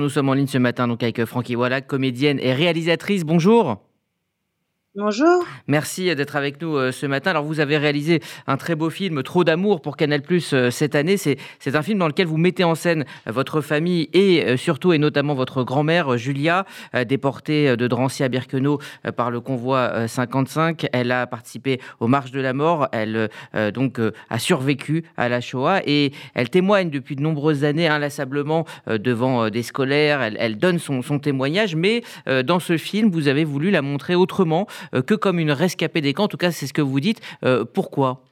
Nous sommes en ligne ce matin donc avec Francky Wallach, comédienne et réalisatrice. Bonjour. Bonjour. Merci d'être avec nous euh, ce matin. Alors, vous avez réalisé un très beau film, Trop d'amour pour Canal Plus euh, cette année. C'est un film dans lequel vous mettez en scène votre famille et euh, surtout et notamment votre grand-mère, Julia, déportée de Drancy à Birkenau par le convoi 55. Elle a participé aux marches de la mort. Elle donc a survécu à la Shoah et elle témoigne depuis de nombreuses années inlassablement devant des scolaires. Elle, donne son, témoignage, mais dans ce film, vous avez voulu la montrer autrement. Euh, que comme une rescapée des camps. En tout cas, c'est ce que vous dites. Euh, pourquoi?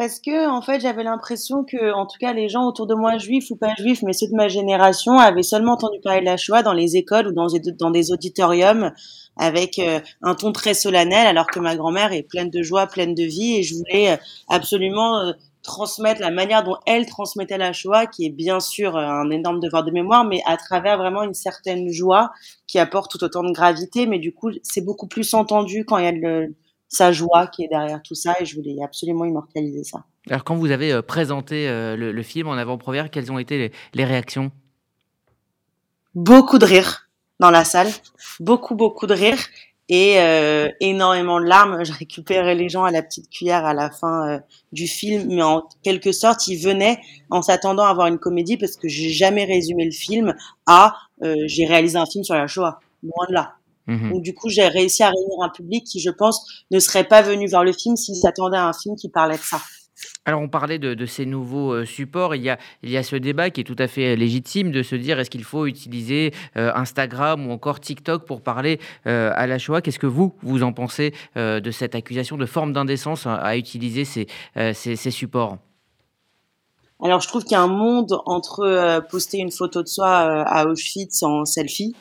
Parce que en fait j'avais l'impression que en tout cas les gens autour de moi juifs ou pas juifs mais ceux de ma génération avaient seulement entendu parler de la Shoah dans les écoles ou dans des, auditoriums avec euh, un ton très solennel alors que ma grand-mère est pleine de joie pleine de vie et je voulais absolument transmettre la manière dont elle transmettait la Shoah, qui est bien sûr euh, un énorme devoir de mémoire, mais à travers vraiment une certaine joie qui apporte tout autant de gravité. Mais du coup, c'est beaucoup plus entendu quand il y a le, sa joie qui est derrière tout ça, et je voulais absolument immortaliser ça. Alors, quand vous avez euh, présenté euh, le, film en avant-première, quelles ont été les, les réactions? Beaucoup de rire dans la salle, beaucoup beaucoup de rire et euh, énormément de larmes. J'ai récupéré les gens à la petite cuillère à la fin euh, du film, mais en quelque sorte, ils venaient en s'attendant à voir une comédie parce que j'ai jamais résumé le film à euh, j'ai réalisé un film sur la Shoah, loin de là. Mmh Donc du coup, j'ai réussi à réunir un public qui, je pense, ne serait pas venu voir le film s'il s'attendait à un film qui parlait de ça. Alors on parlait de, ces nouveaux euh, supports, il y, a, il y a ce débat qui est tout à fait légitime de se dire est-ce qu'il faut utiliser euh, Instagram ou encore TikTok pour parler euh, à la Shoah? Qu'est-ce que vous, vous en pensez de cette accusation de forme d'indécence à, utiliser ces, ces, supports? Alors, je trouve qu'il y a un monde entre poster une photo de soi à Auschwitz en selfie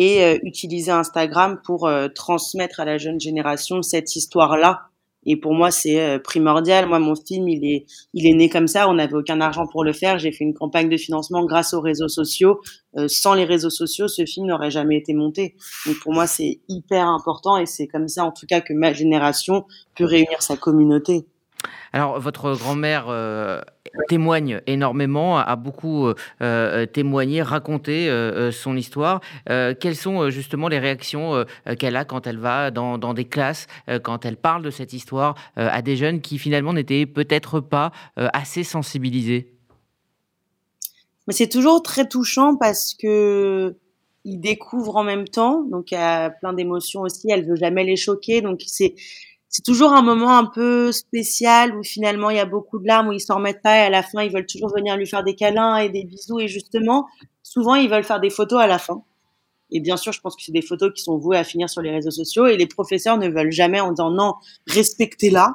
et utiliser Instagram pour transmettre à la jeune génération cette histoire-là et pour moi, c'est euh, primordial. Moi, mon film, il est, il est né comme ça. On n'avait aucun argent pour le faire. J'ai fait une campagne de financement grâce aux réseaux sociaux. Euh, sans les réseaux sociaux, ce film n'aurait jamais été monté. Donc pour moi, c'est hyper important et c'est comme ça, en tout cas, que ma génération peut réunir sa communauté. Alors, votre grand-mère euh, témoigne énormément, a beaucoup euh, euh, témoigné, raconté son histoire. quelles sont justement les réactions qu'elle a quand elle va dans, des classes, quand elle parle de cette histoire à des jeunes qui finalement n'étaient peut-être pas assez sensibilisés? Mais c'est toujours très touchant parce que ils découvrent en même temps, donc il y a plein d'émotions aussi. Elle veut jamais les choquer, donc c'est c'est toujours un moment un peu spécial où finalement il y a beaucoup de larmes où ils s'en remettent pas et à la fin ils veulent toujours venir lui faire des câlins et des bisous et justement souvent ils veulent faire des photos à la fin. Et bien sûr, je pense que c'est des photos qui sont vouées à finir sur les réseaux sociaux et les professeurs ne veulent jamais en disant non, respectez-la.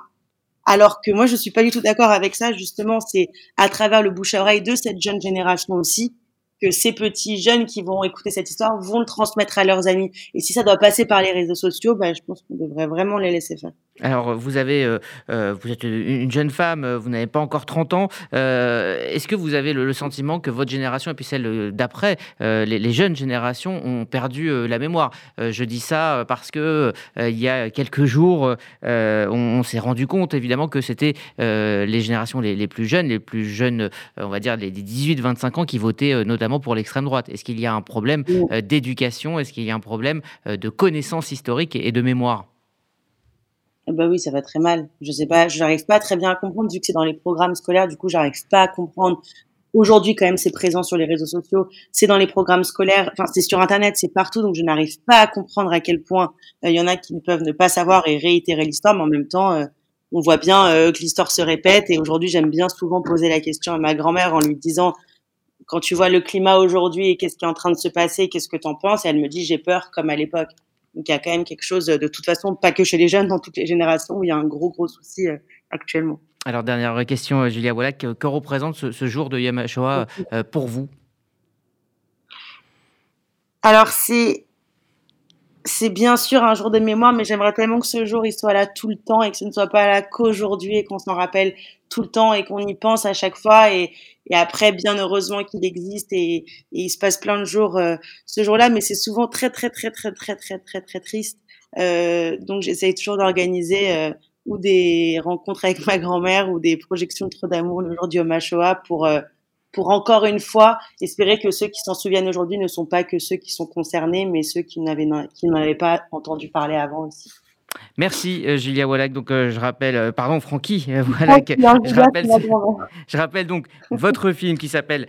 Alors que moi, je suis pas du tout d'accord avec ça. Justement, c'est à travers le bouche à oreille de cette jeune génération aussi que ces petits jeunes qui vont écouter cette histoire vont le transmettre à leurs amis. Et si ça doit passer par les réseaux sociaux, bah, je pense qu'on devrait vraiment les laisser faire. Alors, vous avez, euh, euh, vous êtes une jeune femme, vous n'avez pas encore 30 ans. Euh, est-ce que vous avez le, sentiment que votre génération et puis celle d'après, les, jeunes générations ont perdu la mémoire? Je dis ça parce que il y a quelques jours, on, s'est rendu compte évidemment que c'était les générations les, les, plus jeunes, les plus jeunes, on va dire les 18-25 ans qui votaient notamment pour l'extrême droite. Est-ce qu'il y a un problème euh, d'éducation? Est-ce qu'il y a un problème euh, de connaissance historique et de mémoire? Bah oui, ça va très mal. Je sais pas, je n'arrive pas très bien à comprendre vu que c'est dans les programmes scolaires. Du coup, j'arrive pas à comprendre. Aujourd'hui, quand même, c'est présent sur les réseaux sociaux, c'est dans les programmes scolaires, enfin, c'est sur Internet, c'est partout. Donc, je n'arrive pas à comprendre à quel point euh, il y en a qui ne peuvent ne pas savoir et réitérer l'histoire, mais en même temps, on voit bien que l'histoire se répète. Et aujourd'hui, j'aime bien souvent poser la question à ma grand-mère en lui disant quand tu vois le climat aujourd'hui et qu'est-ce qui est en train de se passer, qu'est-ce que tu en penses? Et elle me dit, j'ai peur comme à l'époque. Donc il y a quand même quelque chose, de toute façon, pas que chez les jeunes, dans toutes les générations, où il y a un gros, gros souci euh, actuellement. Alors, dernière question, euh, Julia Wallach, que représente ce, jour de euh, pour vous? Alors, c'est c'est bien sûr un jour de mémoire, mais j'aimerais tellement que ce jour il soit là tout le temps et que ce ne soit pas là qu'aujourd'hui et qu'on s'en rappelle tout le temps et qu'on y pense à chaque fois. Et, et après, bien heureusement qu'il existe et, et, il se passe plein de jours euh, ce jour-là, mais c'est souvent très, très, très, très, très, très, très, très triste. Euh, donc, j'essaye toujours d'organiser euh, ou des rencontres avec ma grand-mère ou des projections de Trop d'amour le jour du Omashoa pour, euh, pour encore une fois espérer que ceux qui s'en souviennent aujourd'hui ne sont pas que ceux qui sont concernés, mais ceux qui n'avaient pas entendu parler avant aussi. Merci euh, Julia Wallach. Donc euh, je rappelle, euh, pardon Francky Wallach. Je rappelle, je rappelle donc votre film qui s'appelle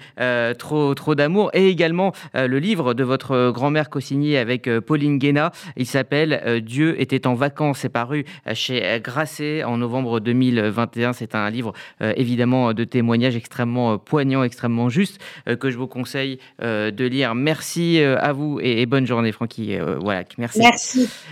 Trop trop d'amour et également le livre de votre grand-mère co-signé avec Pauline Guéna. Il s'appelle Dieu était en vacances. C'est paru chez Grasset en novembre 2021. C'est un livre évidemment de témoignages extrêmement poignant, extrêmement juste que je vous conseille de lire. Merci à vous et, bonne journée Francky Wallach. Merci. Merci.